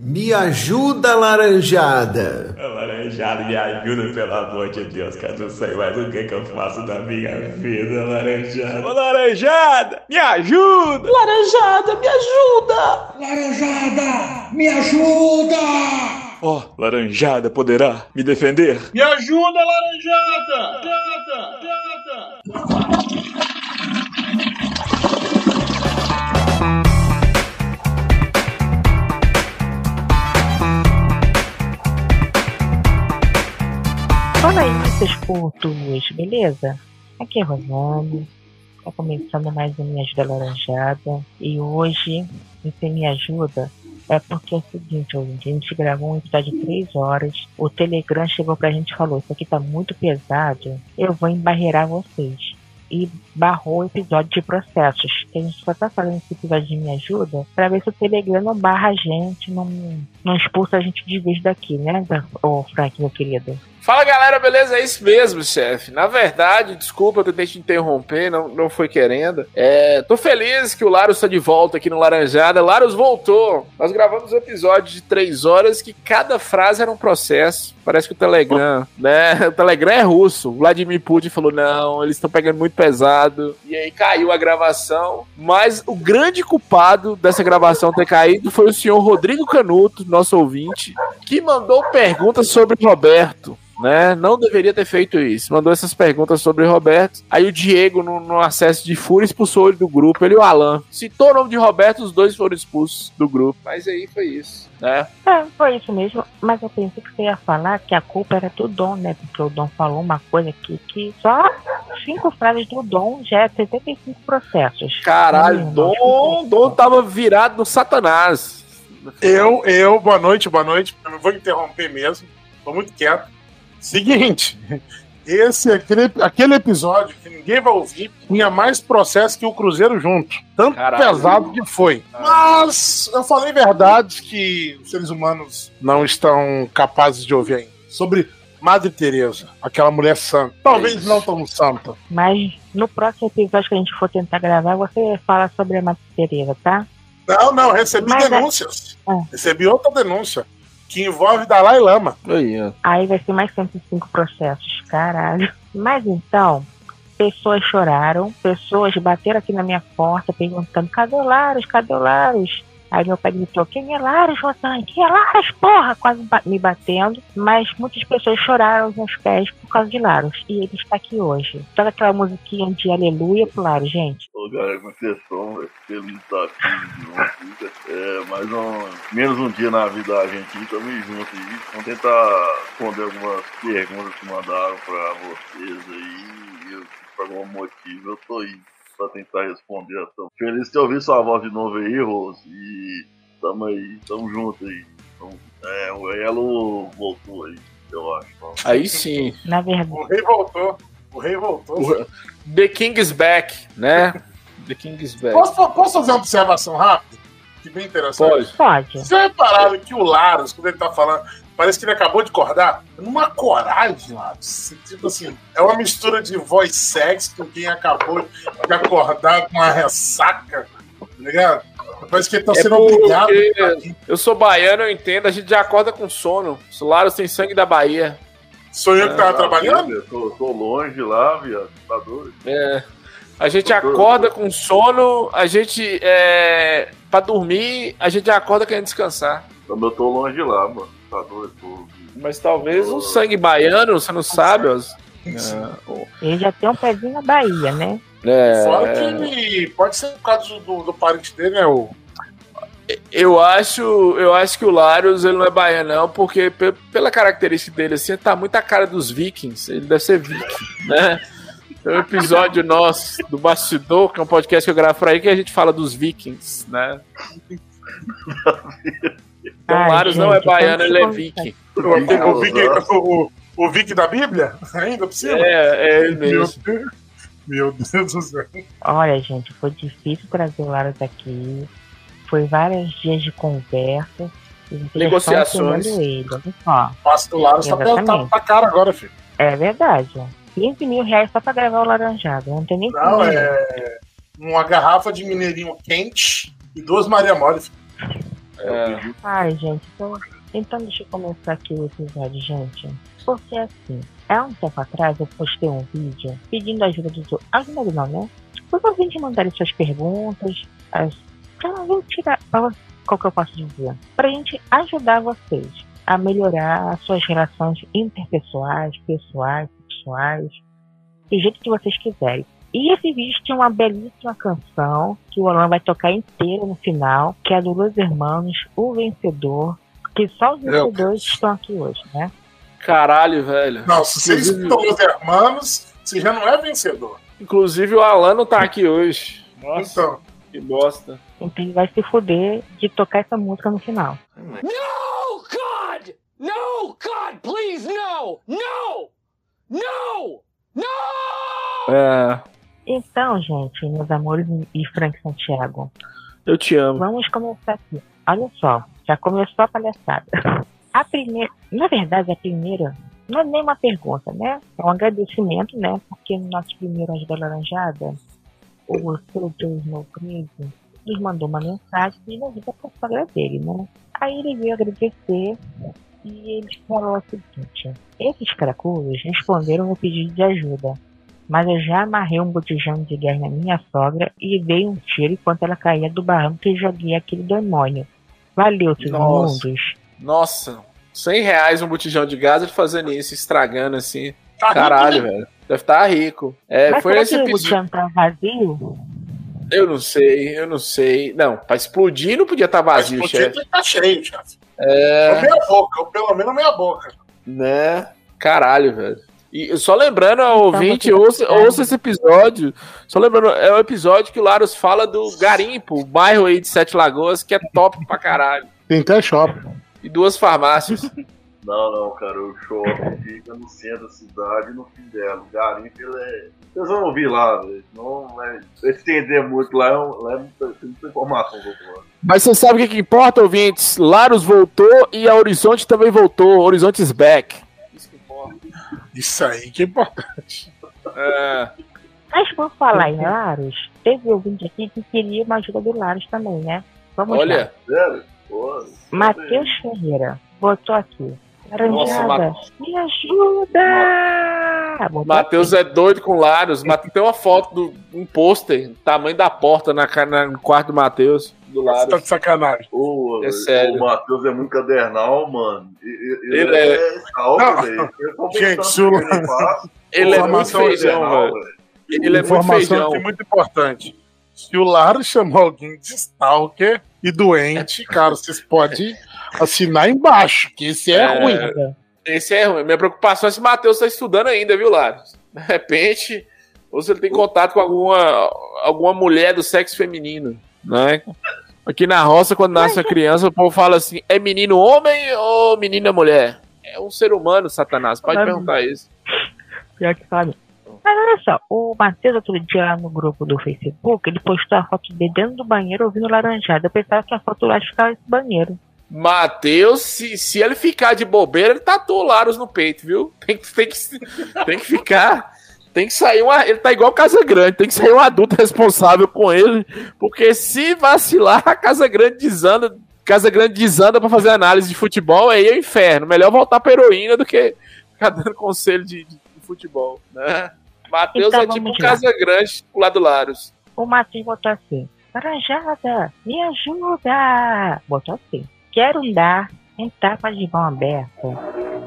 Me ajuda, laranjada! Laranjada, me ajuda, pelo amor de Deus, cara. Não sei mais o que, que eu faço da minha vida, laranjada. Ô, laranjada, me ajuda! Laranjada, me ajuda! Laranjada, me ajuda! Ó, oh, laranjada poderá me defender? Me ajuda, laranjada! Jada, jada! Fala aí, seus putos, beleza? Aqui é Rosane, tá começando mais um Me Ajuda Laranjada e hoje esse Me Ajuda é porque é o seguinte, a gente gravou um episódio de 3 horas, o Telegram chegou pra gente e falou, isso aqui tá muito pesado, eu vou embarreirar vocês e barrou o episódio de processos. Que a gente só tá fazendo esse episódio de Me Ajuda para ver se o Telegram não barra a gente, não, não expulsa a gente de vez daqui, né, ô Frank, meu querido? Fala galera, beleza? É isso mesmo, chefe. Na verdade, desculpa eu tentei te interromper, não, não foi querendo. É, tô feliz que o Larus está de volta aqui no Laranjada. Larus voltou. Nós gravamos um episódio de três horas que cada frase era um processo. Parece que o Telegram, né? O Telegram é russo. O Vladimir Putin falou: não, eles estão pegando muito pesado. E aí caiu a gravação. Mas o grande culpado dessa gravação ter caído foi o senhor Rodrigo Canuto, nosso ouvinte, que mandou perguntas sobre Roberto né? Não deveria ter feito isso. Mandou essas perguntas sobre Roberto. Aí o Diego, no, no acesso de fúria, expulsou ele do grupo. Ele e o Alan. Citou o nome de Roberto, os dois foram expulsos do grupo. Mas aí foi isso, né? É, foi isso mesmo. Mas eu pensei que você ia falar que a culpa era do Dom, né? Porque o Dom falou uma coisa aqui que só cinco frases do Dom já é 75 processos. Caralho, hum, Dom, Dom tava virado no Satanás. Eu, eu, boa noite, boa noite. Eu vou interromper mesmo. Tô muito quieto. Seguinte, esse aquele, aquele episódio que ninguém vai ouvir tinha mais processo que o Cruzeiro junto. Tanto Caralho. pesado que foi. Mas eu falei verdades que os seres humanos não estão capazes de ouvir ainda. Sobre Madre Teresa, aquela mulher santa. Talvez Isso. não tão santa. Mas no próximo episódio que a gente for tentar gravar, você fala sobre a Madre Teresa, tá? Não, não, recebi Mas é- denúncias. É... Recebi outra denúncia que envolve Dalai Lama. Aí, Aí vai ser mais 105 processos, caralho. Mas então, pessoas choraram, pessoas bateram aqui na minha porta perguntando: cadê o Laros? Cadê o Laros? Aí meu pai gritou, quem é Laros, Rosane? Quem é Laros, porra? Quase me batendo. Mas muitas pessoas choraram aos meus pés por causa de Laros. E ele está aqui hoje. Toca aquela musiquinha de aleluia pro Laros, gente. Ô, galera, vocês estão? Feliz estar aqui de É, mais um... Menos um dia na vida da gente aí, tamo junto aí. Vamos tentar responder algumas perguntas que mandaram pra vocês aí. Eu, por algum motivo, eu tô aí pra tentar responder essa. Feliz de ter ouvido sua voz de novo aí, Rose. E tamo aí, tamo junto aí. Então, é, o Elo voltou aí, eu acho. Aí sim. Na verdade. O rei voltou. O rei voltou. O... The King is back, né? The King is back. Posso, posso fazer uma observação rápida? Que bem interessante. Pode. Pode. Você repararam que o Laros, quando ele tá falando, Parece que ele acabou de acordar. Numa coragem, lá. Tipo assim, é uma mistura de voz sexy com quem acabou de acordar com uma ressaca, tá ligado? Parece que ele tá é sendo obrigado. Eu sou baiano, eu entendo. A gente já acorda com sono. Solaros tem sangue da Bahia. Sou eu que tava é, trabalhando? Eu tô, tô, longe lá, viado. Tá doido. É. A gente acorda com sono, a gente. É, pra dormir, a gente acorda querendo descansar. Eu tô longe lá, mano. Mas talvez um sangue baiano, você não sabe? Os... É, ele já tem um pezinho na Bahia, né? É, Fora que ele pode ser por causa do, do parente dele, né? O... Eu acho, eu acho que o Larios ele não é baiano, não, porque pela característica dele, assim, tá muito a cara dos vikings. Ele deve ser viking, né? Tem um episódio nosso do Bastidor, que é um podcast que eu gravo por aí, que a gente fala dos vikings, né? Então, Ai, Marius não é baiano, ele é viking. O, o, Vic, o, o Vic da Bíblia? Ainda por cima? É, é ele mesmo. Meu Deus do céu. Olha, gente, foi difícil trazer o Laros aqui. Foi vários dias de conversa. Negociações. Ele, olha Passa do Laros tá, tá, tá caro agora, filho. É verdade. 15 mil reais só pra gravar o laranjado. Não tem nem Não, é. Uma garrafa de mineirinho quente e duas Maria Mole. É. Ai, gente, então, então deixa eu começar aqui o episódio, gente. Porque assim, há um tempo atrás eu postei um vídeo pedindo ajuda dos outros. Ajuda não, né? Os ouvintes mandarem suas perguntas, as, pra gente tirar. Qual que eu posso dizer? Pra gente ajudar vocês a melhorar as suas relações interpessoais, pessoais, sexuais, do jeito que vocês quiserem. E esse vídeo tem uma belíssima canção que o Alan vai tocar inteira no final, que é do Los Hermanos, O Vencedor, que só os vencedores estão aqui hoje, né? Caralho, velho. Não, se você Inclusive- escutou os hermanos, você já não é vencedor. Inclusive o Alan não tá aqui hoje. Nossa, Então, que bosta. Então ele vai se fuder de tocar essa música no final. No, God! No, God, please, no! No! No! No! É, Então, gente, meus amores e Frank Santiago, eu te amo. vamos começar aqui. Olha só, já começou a palhaçada. A primeira, na verdade, a primeira não é nem uma pergunta, né? É um agradecimento, né? Porque no nosso primeiro Anjo da Laranjada, o seu Joe Snow Crazy nos mandou uma mensagem pedindo ajuda para a sogra dele, né? Aí ele veio agradecer e ele falou o seguinte: esses cracudos responderam meu pedido de ajuda, mas eu já amarrei um botijão de gás na minha sogra e dei um tiro enquanto ela caía do barranco e joguei aquele demônio. Valeu, seus Nossa. mundos. Nossa, 100 reais um botijão de gás ele fazendo isso, estragando assim. tá Caralho, rico, né? velho. Deve estar rico. É, Mas foi será esse que o botijão tá vazio? Eu não sei, eu não sei. Não, pra explodir não podia estar Mas vazio, chefe. que tá cheio, chefe. É. Ou meia boca, ou pelo menos meia boca. Né? Caralho, velho. E só lembrando ao ouvinte, você- ouça, ouça esse episódio. Só lembrando, é o episódio que o Laros fala do Garimpo, o bairro aí de Sete Lagoas, que é top pra caralho. Tem até shopping. E duas farmácias. Não, não, cara, o shopping fica no centro da cidade e no fim dela. O garimpo, ele é. Vocês vão ouvir lá, velho. Não é. Estender muito lá, é um- lá é muita, tem muita informação do outro lado. Mas você sabe o que, que importa, ouvintes? Laros voltou e a Horizonte também voltou. Horizonte's back. Isso aí que é importante. É. Mas por falar em Laros, teve ouvinte aqui que queria uma ajuda do Laros também, né? Vamos. Olha, Matheus Ferreira botou aqui. Nossa, me ajuda! Matheus é doido com Laros. Tem uma foto do um pôster, tamanho da porta na, na- no quarto do Matheus, do Você tá de sacanagem. o, É sério. o Matheus é muito cadernal, mano. Ele Ele, é- é velho. Tô Gente, ele faz, Ele é muito feijão, velho. Ele é muito Informação feijão. aqui muito importante. Se o Laro chamou alguém de stalker e doente, cara, vocês podem assinar embaixo, que esse é, É. ruim. Esse é ruim. Minha preocupação é se o Matheus tá estudando ainda, viu, Laros? De repente, ou se ele tem contato com alguma, alguma mulher do sexo feminino, né? Aqui na roça, quando nasce uma criança, o povo fala assim: é menino homem ou menina mulher? É um ser humano, Satanás. Pode perguntar isso. Pior que sabe. Mas olha só, o Matheus outro dia lá no grupo do Facebook, ele postou a foto dele dentro do banheiro ouvindo laranjada. Eu pensava que a foto lá ficava nesse banheiro. Matheus, se, se ele ficar de bobeira, ele tatuou Laros no peito, viu? Tem tem que, tem que ficar. Tem que sair uma. Ele tá igual Casa Grande, tem que sair um adulto responsável com ele. Porque se vacilar, a Casa Grande desanda. Casa Grande desanda pra fazer análise de futebol, aí é o inferno. Melhor voltar pra heroína do que ficar dando conselho de, de- de futebol, né? Matheus Então é tipo um. Casa Grande pro lado do Laros. O Matheus botou assim: Laranjada, me ajuda! Botou assim: Quero dar um tapa de mão aberta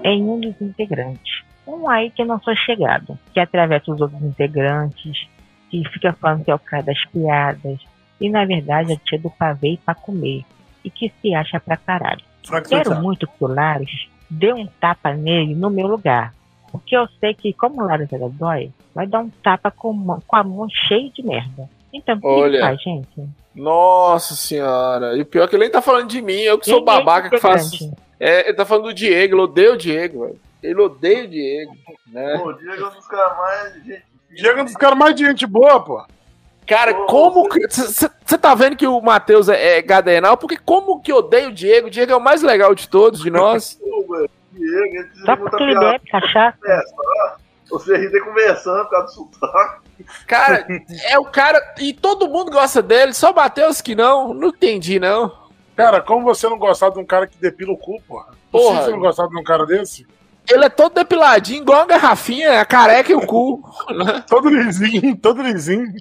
em um dos integrantes. Um aí que não foi chegado, que atravessa os outros integrantes, que fica falando que é o cara das piadas, e na verdade é tia do pavê pra comer, e que se acha pra caralho. Quero muito que o Laros dê um tapa nele no meu lugar. Porque eu sei que, como o Laros é da dói, vai dar um tapa com, com a mão cheia de merda. Então, o que faz, gente? Nossa senhora. E o pior é que ele nem tá falando de mim, eu que sou é babaca que faço. É, ele tá falando do Diego, ele odeia o Diego, velho. Ele odeia o Diego, né? Pô, o Diego é um dos caras mais. Gente, Diego é um dos caras mais de gente boa, pô. Cara, Ô, como que. Você tá vendo que o Matheus é, é gadenal? Porque como que odeia o Diego? O Diego é o mais legal de todos, de nós. pô, velho, Diego, ele precisa Só de muita porque ele bebe cachaça. Você ri conversando por causa do sotaque. Cara, é o cara. E todo mundo gosta dele, só o Matheus que não. Não entendi, não. Cara, como você não gostar de um cara que depila o cu? Porra. Porra. você não gostar de um cara desse? Ele é todo depiladinho, igual uma garrafinha, a careca e o cu. Todo lisinho, todo lisinho.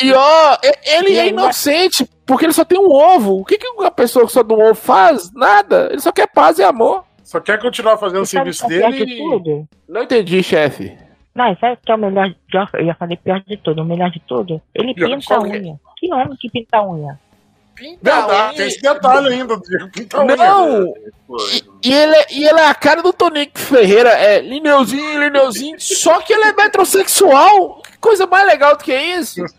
E ó, ele E é inocente, porque ele só tem um ovo. O que, que uma pessoa que só tem um ovo faz? Nada. Ele só quer paz e amor. Só quer continuar fazendo o serviço é dele de e... tudo? Não entendi, chefe. Não, sabe o que é o melhor, eu já falei pior de tudo, o melhor de tudo? Ele Pior, pinta a é? unha. Que homem que pinta a unha? Verdade, tem esse detalhe ainda. Pinta unha. Não! Foi. E, e ele, é- e ele é a cara do Tonico Ferreira. É lineuzinho, lineuzinho. Só que ele é metrosexual. Que coisa mais legal do que isso.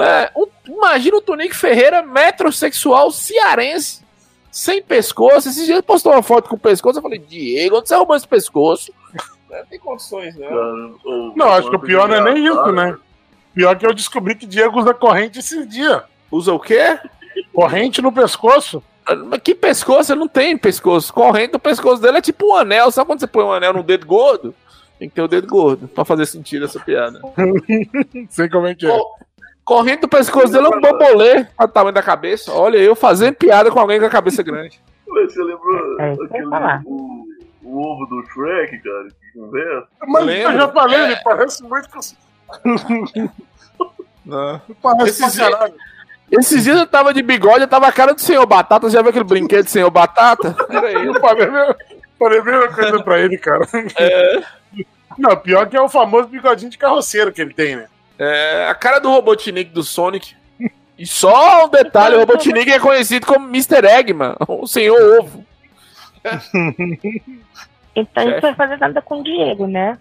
É, um- imagina o Tonico Ferreira, metrosexual cearense. Sem pescoço. Esses dias ele postou uma foto com o pescoço. Eu falei, Diego, onde você arrumou esse pescoço? Não tem condições, né? Cara, o- Não, acho que o pior não é nem isso, engraçado, né? Pior que eu descobri que Diego usa corrente esses dias. Usa o quê? Corrente no pescoço. Mas que pescoço? Ele não tem pescoço. Corrente do pescoço dele é tipo um anel. Sabe quando você põe um anel no dedo gordo? Tem que ter o dedo gordo pra fazer sentido essa piada. Não sei como é que é. Corrente do pescoço dele é um bambolê o tamanho da cabeça. Olha, eu fazendo piada com alguém com a cabeça grande. Você lembra É, aquele, o, o ovo do Shrek, cara, que conversa? Mas lembro. eu já falei, ele parece muito com. Parece Esses pra caralho. Esses dias eu tava de bigode, eu tava a cara do senhor Batata. Já viu aquele brinquedo do senhor Batata? Era ele. Eu falei, meu, falei a mesma coisa pra ele, cara. É, Não, pior que é o famoso bigodinho de carroceiro que ele tem, né? é, a cara do Robotnik do Sonic. E só um detalhe, o Robotnik é conhecido como Mr. Eggman, o senhor ovo. Então Chefe. não vai fazer nada com o Diego, né?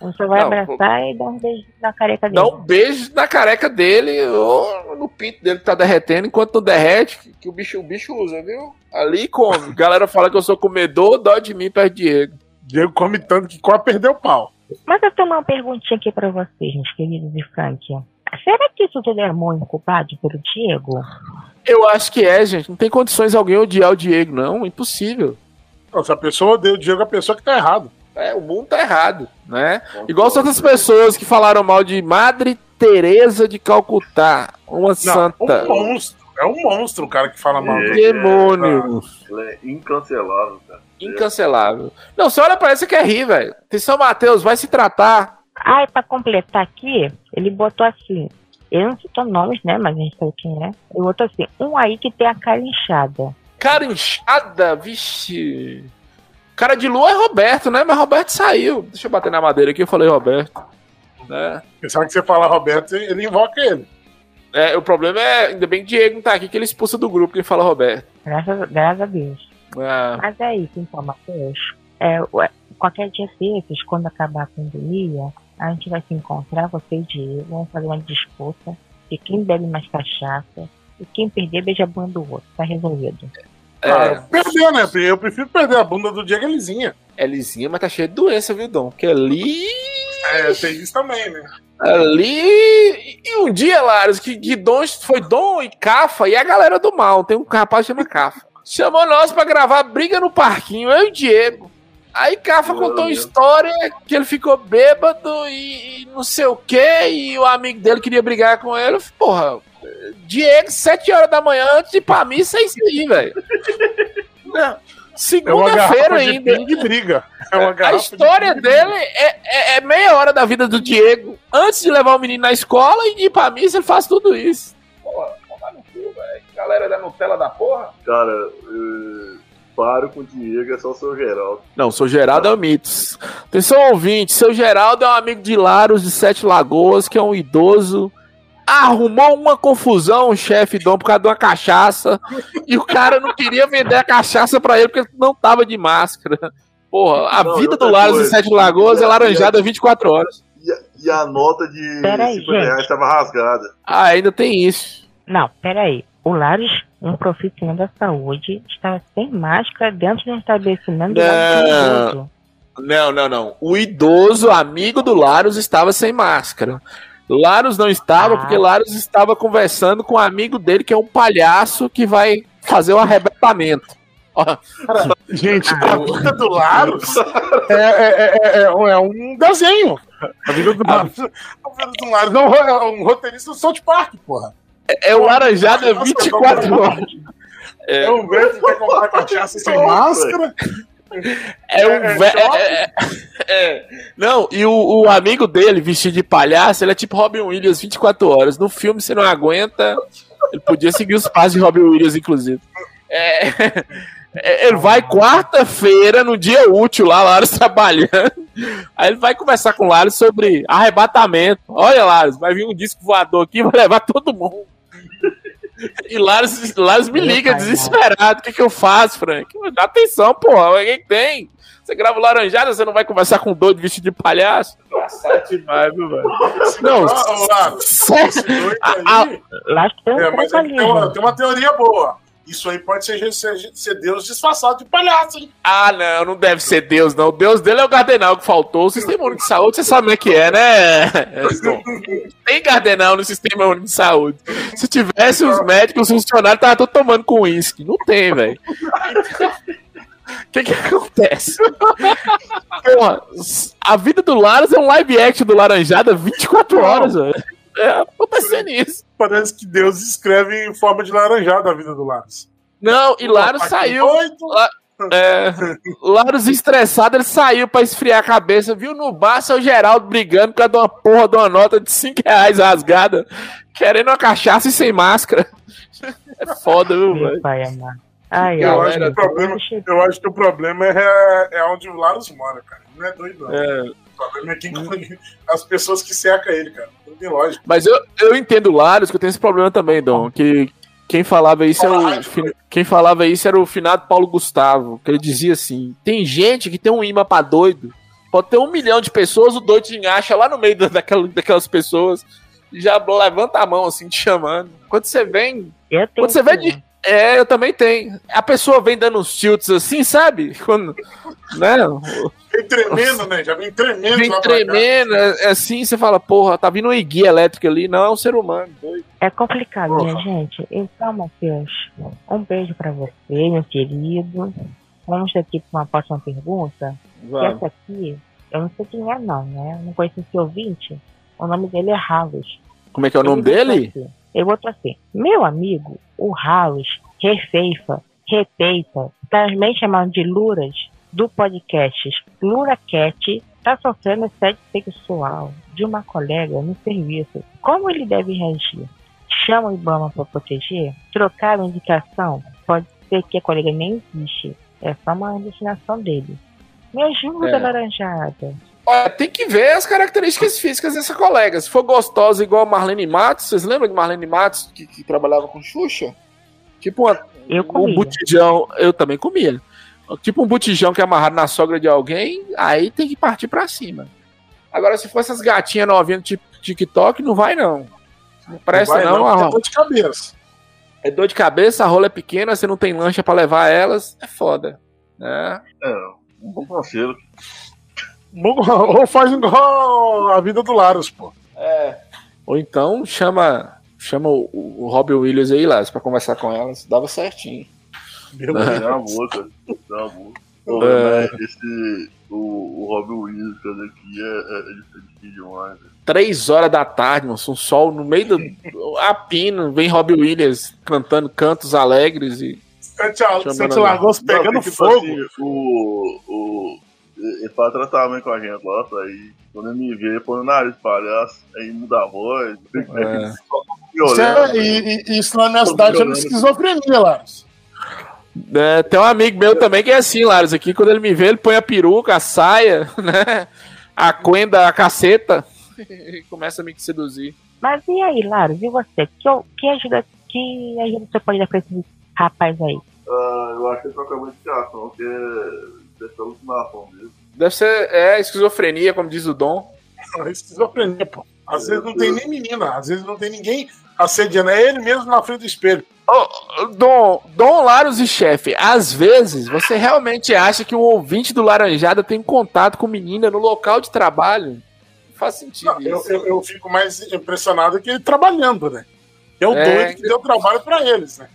Você vai Não, abraçar e dar um beijo na careca dele. Dá um beijo na careca dele ou no pinto dele que tá derretendo, enquanto não derrete, que, que o, bicho, o bicho usa, viu? Ali come. Galera fala que eu sou comedor, dó de mim perto de Diego. Diego come tanto que quase perdeu o pau. Mas eu tenho uma perguntinha aqui pra vocês, meus queridos e Frank. Será que isso tudo é amor incubado pelo Diego? Eu acho que é, gente. Não tem condições alguém odiar o Diego, não. Impossível. Não, se a pessoa odeia o Diego, é a pessoa que tá errado. É, o mundo tá errado, né? Igual as outras pessoas que falaram mal de Madre Teresa de Calcutá, uma Não, santa. um monstro. É um monstro o cara que fala mal. É. dele. Demônio. Ele é incancelável, cara. Incancelável. Não, você olha pra isso e quer rir, velho. Atenção, Matheus, vai se tratar. Ah, e pra completar aqui, ele botou assim. Ele não citou nomes, né? Mas a gente sabe quem é. Ele botou assim: um aí que tem a cara inchada. Cara inchada, vixe. Cara de lua é Roberto, né? Mas Roberto saiu. Deixa eu bater na madeira aqui, eu falei Roberto. Né? Pensava que você fala Roberto, ele invoca ele. É, o problema é, ainda bem que Diego não tá aqui, que ele expulsa do grupo que ele fala Roberto. Graças, graças a Deus. Ah, Mas é isso, então, Matheus. É, qualquer dia desses, quando acabar a pandemia, a gente vai se encontrar, você e Diego, vamos fazer uma disputa de quem bebe mais cachaça e quem perder beija a bunda do outro. Tá resolvido. Ah, perder, né? Eu prefiro perder a bunda do Diego é lisinha. é lisinha, mas tá cheio de doença, viu, Dom? Porque ali. É, tem isso também, né? Ali. E um dia, Laros, que, que Dom foi Dom e Cafa e a galera do mal. Tem um rapaz que chama Cafa. Chamou nós pra gravar briga no parquinho, eu e o Diego. Aí Cafa Meu contou uma história que ele ficou bêbado e, e não sei o que, e o amigo dele queria brigar com ele. Eu falei, Porra, Diego, sete horas da manhã antes de ir pra missa, é isso aí, velho. É Segunda-feira de ainda. pingue briga. É uma A de história pingue dele é, é- é meia hora da vida do Diego. Antes de levar o menino na escola e de ir pra missa, ele faz tudo isso. Porra, tomar no cu, velho. Galera da Nutella da porra. Cara, eh, paro com o Diego, é só o seu Geraldo. Não, seu Geraldo é o mitos. Atenção, ouvinte. Seu Geraldo é um amigo de Laros de Sete Lagoas, que é um idoso. Arrumou uma confusão, o chefe Dom, por causa de uma cachaça. e o cara não queria vender a cachaça pra ele porque ele não tava de máscara. Porra, a Não, vida do Laros coisa. Sete Lagoas é laranjada 24 horas. E a, e a nota de Peraí, 50 reais gente. tava rasgada. Ah, ainda tem isso. Não, peraí. O Lares, um profissional da saúde, estava sem máscara dentro de um estabelecimento do Não. idoso. Não, não, não. O idoso amigo do Laros estava sem máscara. Laros não estava Ah. porque Laros estava conversando com um amigo dele que é um palhaço que vai fazer o arrebatamento. Ó, Gente, a vida do Laros é, é- é- é um- é um desenho. A vida do Laros, a vida do Laros é um, ro- é um roteirista do South Park, porra. é o Laranjada Nossa, 24 vamos- horas. É o velho que quer comprar cachaça sem máscara. É um É, ve- choque. é, é, é. Não, e o, o amigo dele, vestido de palhaço, ele é tipo Robin Williams 24 horas. No filme você não aguenta. Ele podia seguir os passos de Robin Williams, inclusive. É, é, ele vai quarta-feira, no dia útil, lá, Laros trabalhando. Aí ele vai conversar com o Laros sobre arrebatamento. Olha, Laros, vai vir um disco voador aqui, vai levar todo mundo. E Laros, Laros me liga pai, desesperado. O que, que eu faço, Frank? Dá atenção, porra. O que que tem? Você grava o laranjada, você não vai conversar com um doido vestido de palhaço? Engraçado demais, viu, velho? Não, Lá um é, é ali, tem, uma, gente. tem uma teoria boa. Isso aí pode ser, ser, ser Deus disfarçado de palhaço, hein? Ah, não, não deve ser Deus, não. O Deus dele é o Gardenal que faltou. O Sistema Único de Saúde, você sabe como é que é, né? Edson? Tem Gardenal no Sistema Único de Saúde. Se tivesse os médicos, os funcionários, tava todo tomando com uísque. Não tem, velho. O que que acontece? Porra, a vida do Laros é um live action do Laranjada 24 horas, velho. É acontecendo isso. Parece que Deus escreve em forma de laranjada a vida do Laros. Não, e Laros Tá saiu. doido. É, Laros estressado, ele saiu pra esfriar a cabeça, viu no bar seu Geraldo brigando por causa de uma porra de uma nota de 5 reais rasgada, querendo uma cachaça e sem máscara. É foda, viu, velho? Ai, Eu acho, que o problema, eu acho que o problema é, é onde o Laros mora, cara. Não é doido, não. É, O problema é quem, as pessoas que cercam ele, cara. Não tem lógica. mas eu, eu entendo o Laros, que eu tenho esse problema também, Dom, que quem falava isso era o, quem falava isso era o finado Paulo Gustavo, que ele dizia assim, tem gente que tem um imã pra doido, pode ter um milhão de pessoas, o doido engacha lá no meio da- daquela, daquelas pessoas, e já levanta a mão assim, te chamando. Quando você vem Quando você vê que- de. É, eu também tenho. A pessoa vem dando uns tilts assim, sabe? Quando. Né? Vem tremendo, né? Já vem tremendo Vem tremendo, é, assim, você fala, porra, tá vindo uma guia elétrica ali. Não, é um ser humano. doido. É complicado, Porra. minha gente. Então, Matheus, um beijo pra você, meu querido. Vamos aqui pra uma próxima pergunta. Essa aqui, eu não sei quem é não, né? Eu não conheço esse ouvinte. O nome dele é Ralos. Como é que é o nome Ele dele? Assim, Ele botou assim: Meu amigo, o Ralos, refeifa, repeita, também chamado de Luras, do podcast LuraCat, está sofrendo assédio sexual de uma colega no serviço. Como ele deve reagir? Chama o Ibama para proteger? Trocar a indicação? Pode ser que a colega nem existe. É só uma alucinação dele. Me ajuda, É. laranjada. Olha, tem que ver as características físicas dessa colega. Se for gostosa igual a Marlene Matos, vocês lembram de Marlene Matos que, que trabalhava com Xuxa? Tipo uma, Eu um botijão. Eu também comia. Tipo um botijão que é amarrado na sogra de alguém, aí tem que partir pra cima. Agora, se for essas gatinhas novinhas do tipo TikTok, não vai não. Não presta não. porque a- é dor de cabeça. É dor de cabeça, a rola é pequena, você não tem lancha pra levar elas, é foda. Né? É, um bom conselho. Ou faz igual a vida do Laros, pô. Ou então chama chama o, o Robin Williams aí, lá, pra conversar com elas. Dava certinho. Meu É. Deus. Dá uma boa, cara. Dá uma boa. Pô, É. esse. O, o Robin Williams, cara, aqui é, é, é difícil demais. velho. Três horas da tarde, mano, um sol no meio do. A pina, vem Robin Williams cantando cantos alegres e. Lagoas Não, pegando tipo fogo. assim, o. ele faz tratamento com a gente lá, tá aí. Quando ele me vê, ele põe o nariz palhaço, aí muda a voz. É. Isso, é, e, e- isso na minha cidade chama esquizofrenia, Laros. É, tem um amigo meu também que é assim, Laros, aqui, quando ele me vê, ele põe a peruca, a saia, né? A quenda, a caceta. E começa a me seduzir. Mas e aí, Laros, e você? Que, que ajuda que ajuda você pode dar pra esse rapaz aí? Ah, eu acho que ele troca muito de ação, que é. Deve ser alucinação mesmo. Deve ser é, esquizofrenia, como diz o Dom. É esquizofrenia, pô. Às vezes não tem nem menina, às vezes não tem ninguém assediando. É ele mesmo na frente do espelho. Ô, Dom, Dom Laros e chefe, às vezes você realmente acha que um ouvinte do Laranjada tem contato com menina no local de trabalho? Não faz sentido Não, eu, isso. eu, eu fico mais impressionado que ele trabalhando, né? É o É. doido que deu trabalho pra eles, né?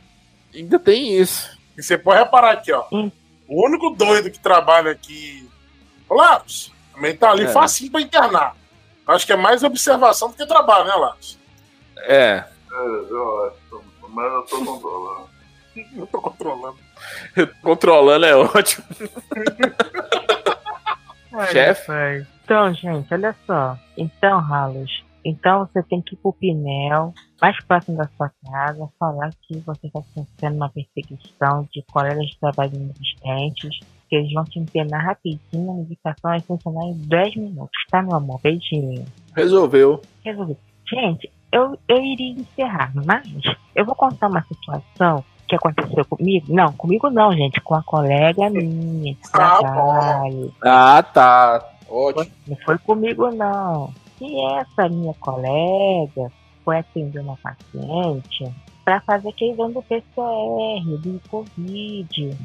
Ainda tem isso. E você pode reparar aqui, ó. Hum. O único doido que trabalha aqui. Laros. Também tá ali É. facinho pra internar. Acho que é mais observação do que trabalho, né, Laros? É. É, eu acho. Mas eu tô controlando. Eu tô controlando. Controlando é ótimo. Chefe? Então, gente, olha só. Então, Ralos, então você tem que ir pro Pinel, mais próximo da sua casa, falar que você está sofrendo uma perseguição de colegas de trabalho inexistentes, que eles vão te internar rapidinho, a medicação vai funcionar em 10 minutos, tá, meu amor? Beijinho. Resolveu. Resolvi. Gente, eu, eu iria encerrar, mas eu vou contar uma situação que aconteceu comigo. Não, comigo não, gente, com a colega minha de Ah, bom. trabalho. Ah, tá. Ótimo. Não foi comigo, não. E essa minha colega foi atender uma paciente para fazer aquele exame do PCR, do Covid.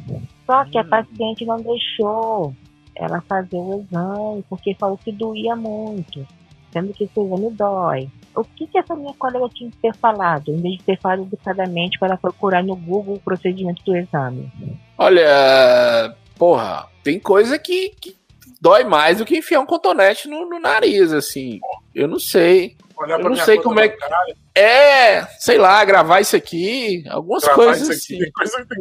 Só que a paciente não deixou ela fazer o exame, porque falou que doía muito, sendo que esse exame dói. O que, que essa minha colega tinha que ter falado, em vez de ter falado educadamente para procurar no Google o procedimento do exame? Olha, porra, tem coisa que, que dói mais do que enfiar um cotonete no, no nariz, assim. Eu não sei. Olhar Eu não sei como é que- É, sei lá, gravar isso aqui, algumas gravar coisas isso assim. aqui, Tem, coisa, tem,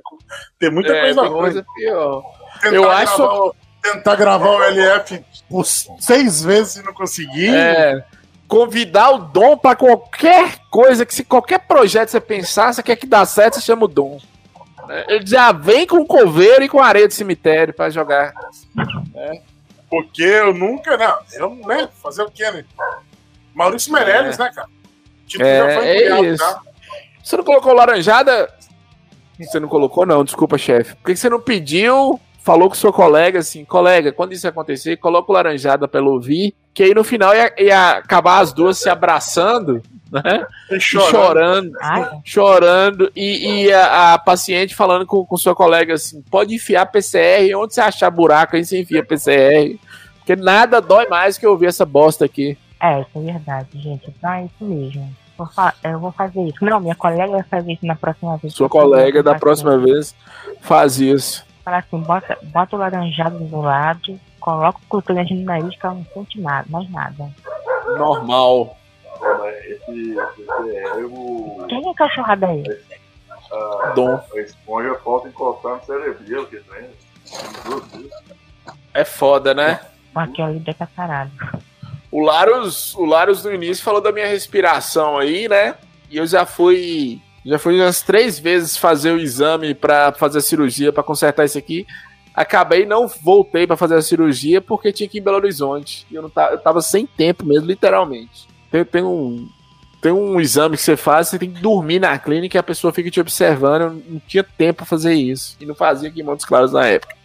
tem muita É, coisa tem ruim. coisa pior. Tentar eu acho- o- Tentar gravar o LF por seis vezes e não conseguir. É, convidar o Dom pra qualquer coisa, que se qualquer projeto você pensar, você quer que dá certo, você chama o Dom. É, Ele já vem com coveiro e com areia de cemitério pra jogar. Porque eu nunca, não, eu, né, fazer o quê, né? Maurício Meirelles, né, cara? O título É, já foi é criado, isso. tá? Você não colocou laranjada? Você não colocou, não, desculpa, chefe. Por que você não pediu, falou com seu colega assim, colega, quando isso acontecer, coloca o laranjada pra ela ouvir, que aí no final ia, ia acabar as duas se abraçando, né? E E chorando. chorando. Ai, chorando e, e a, a paciente falando com, com sua colega assim: pode enfiar PCR, onde você achar buraco aí você enfia PCR. Porque nada dói mais que ouvir essa bosta aqui. É, isso é verdade, gente. Então é isso mesmo. Vou fa- eu vou fazer isso. Não, minha colega vai fazer isso na próxima vez. Sua colega da próxima vez faz isso. Fala assim, bota, bota o laranjado do lado, coloca o cotonete no nariz que ela não sente nada, mais nada. Normal. Esse, esse é o. Quem é cachorrada aí? A, Dom. a esponja falta encostar no cerebelo, que vezes. É foda, né? Com aquela ideia pra caralho. O Larus, o Larus no início falou da minha respiração aí, né? E eu já fui. Já fui umas três vezes fazer o exame pra fazer a cirurgia, pra consertar isso aqui. Acabei não voltei pra fazer a cirurgia porque tinha que ir em Belo Horizonte. E eu, não tava, eu tava sem tempo mesmo, literalmente. Tem, tem um. Tem um exame que você faz, você tem que dormir na clínica e a pessoa fica te observando. Eu não tinha tempo pra fazer isso. E não fazia aqui em Montes Claros na época.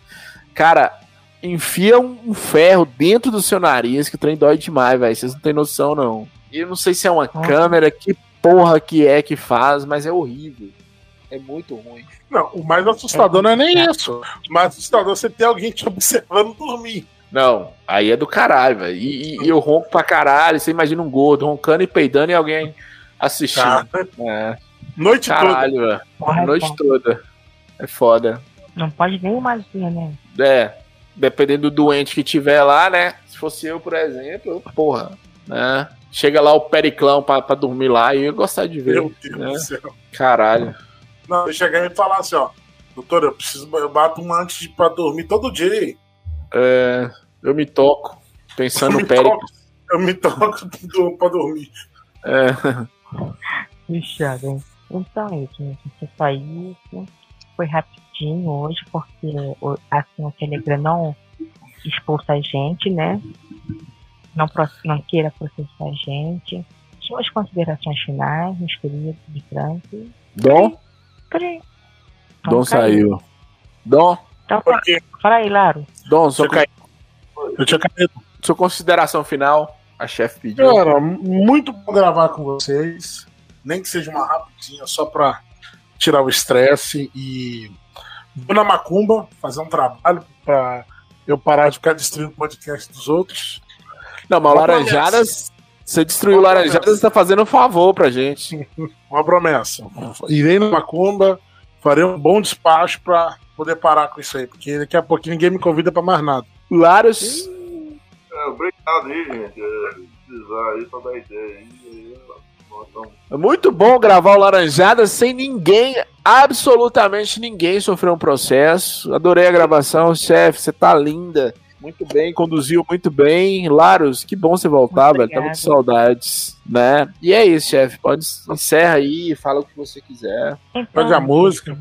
Cara, enfia um um ferro dentro do seu nariz, que o trem dói demais, velho. Vocês não tem noção, não. E eu não sei se é uma câmera, que porra que é que faz, mas é horrível. É muito ruim. Não, o mais assustador não é nem isso. O mais assustador é você ter alguém te observando dormir. Não, aí é do caralho, velho. E, e- eu ronco pra caralho. Você imagina um gordo roncando e peidando e alguém assistindo. Cara, É, noite toda. caralho, velho. É noite toda. É foda. Não pode nem asinha, né? É, dependendo do doente que tiver lá, né? Se fosse eu, por exemplo, eu, porra, né? Chega lá o periclão pra, pra dormir lá e eu ia gostar de ver. Meu Deus né? do céu. Caralho. Não, eu chegar e falar assim, ó. Doutor, eu preciso. Eu bato uma antes de, pra dormir todo dia. É, eu me toco, pensando Eu no me périclo. toco, eu me toco do- pra dormir. É, hein? Então é isso, gente. Isso só isso. Foi rapidinho hoje, porque o- assim o Telegram não expulsa a gente, né? Não, não queira processar a gente. Suas considerações finais, meus queridos de Frank. Dom? Peraí. Dom saiu. Dom? Então, fala, Porque fala aí, Laro. Dom, sua, Você eu tinha caído. sua consideração final? A chefe pediu. Cara, muito bom gravar com vocês. Nem que seja uma rapidinha, só pra tirar o estresse e vou na macumba fazer um trabalho pra eu parar de ficar destruindo o podcast dos outros. Não, mas o Uma Laranjadas. Você destruiu o Uma Laranjadas promessa. e tá fazendo um favor pra gente. Uma promessa. Irei na macumba, farei um bom despacho pra poder parar com isso aí, porque daqui a pouquinho ninguém me convida pra mais nada. Larus. É, obrigado aí, gente. É, precisar aí pra dar ideia aí. É muito bom gravar o Laranjada sem ninguém, absolutamente ninguém sofreu um processo. Adorei a gravação, chefe, você tá linda. Muito bem, conduziu muito bem. Laros, que bom você voltar, velho. Tava com saudades, né? E é isso, chefe. Pode encerra aí, fala o que você quiser. Então, Pode a música.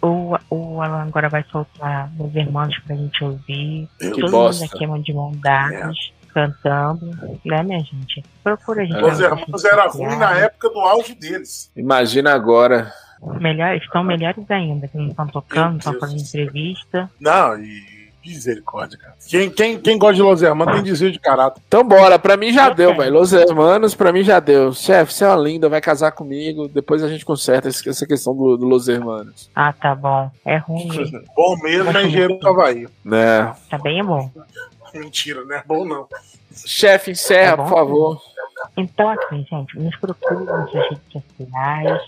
O, o Alan agora vai soltar os irmãos pra gente ouvir. Que Todo bosta. mundo aqui é de mão dadas, cantando. Né, minha gente? Procura a gente. Os irmãos era ruim na época do auge deles. Imagina agora. Melhor, estão melhores ainda, que não estão tocando, não estão fazendo entrevista. Não, e misericórdia, cara. Quem, quem, quem gosta de Los Hermanos tem desvio de caráter. Então bora, pra mim já deu, velho. Los Hermanos, pra mim já deu. Chefe, você é uma linda, vai casar comigo. Depois a gente conserta essa questão do, do Los Hermanos. Ah, tá bom. É ruim. mesmo. Bom mesmo é engenheiro do Havaí. Né? Tá bem, bom. Mentira, né? Bom não. Chefe, encerra, Tá bom? por favor. Então, assim, gente, nos procura nas redes sociais,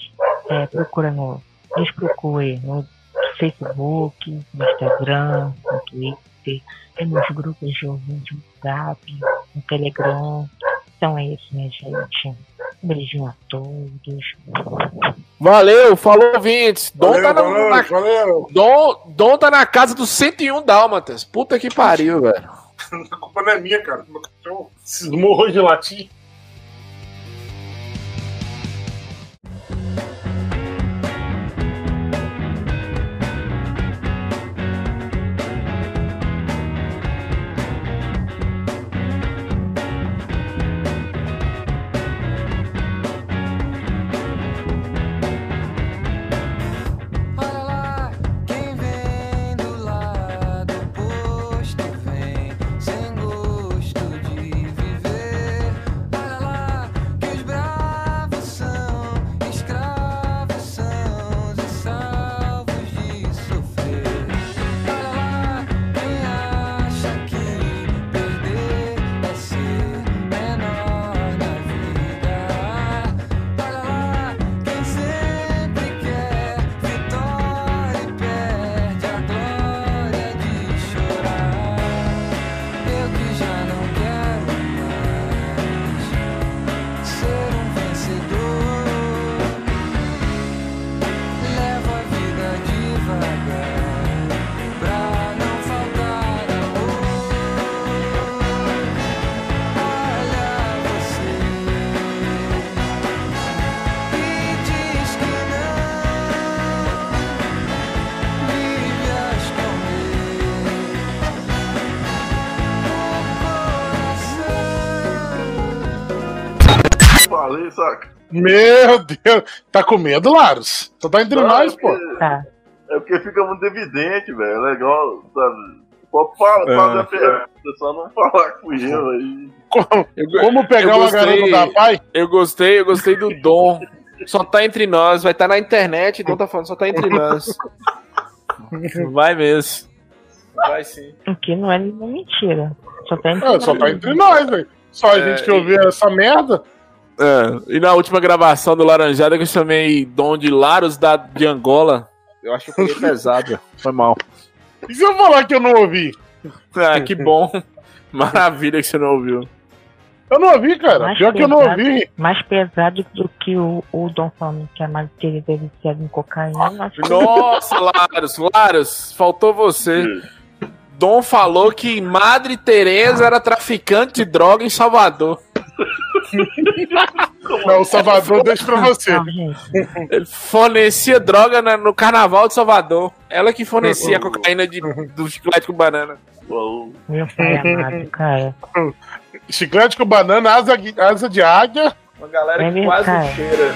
é, procura no, nos procure no Facebook, no Instagram, no Twitter, tem nos grupos de ouvinte no Zap, no Telegram. Então é isso, minha gente. Um beijinho a todos. Valeu, falou, ouvintes. Dom, Valeu, tá na, valeu, na- valeu. Dom, Dom tá na casa dos 101 Dálmatas. Puta que pariu, velho. A culpa não é minha, cara. Meu cachorro cismou de latim. Falei, saca? Meu Deus. Tá com medo, Laros? Tu tá entre nós, é pô. porque- Tá. É porque fica muito evidente, velho. É legal, sabe? Pode falar, É. fazer a pergunta, só não falar com eu aí. Como, como pegar uma garota da pai? Eu gostei, eu gostei do Dom. Só tá entre nós, vai estar na internet, Dom tá falando, só tá entre nós. Vai mesmo. Vai sim. O que não é nenhuma mentira. Só tá entre Ah, só tá entre nós, velho. Só a É, gente que ouviu essa merda. É, e na última gravação do Laranjada que eu chamei Dom de Laros da, de Angola, eu acho que eu peguei pesado. Foi mal. E se eu falar que eu não ouvi? Ah, que bom. Maravilha que você não ouviu. Eu não ouvi, cara. Mais Pior que eu não pesado. ouvi. mais pesado do que o, o Dom falando que a Madre Teresa é viciada em cocaína. que Nossa, Laros, Laros, faltou você. Dom falou que Madre Teresa era traficante de droga em Salvador. Não, o Salvador deixa pra você. Gente. Ele fornecia droga na- no carnaval de Salvador. Ela que fornecia a cocaína de, do chiclete com banana. Meu pai amado, cara. Chiclete com banana, asa, asa de águia. Uma galera É que mesmo, quase cheira.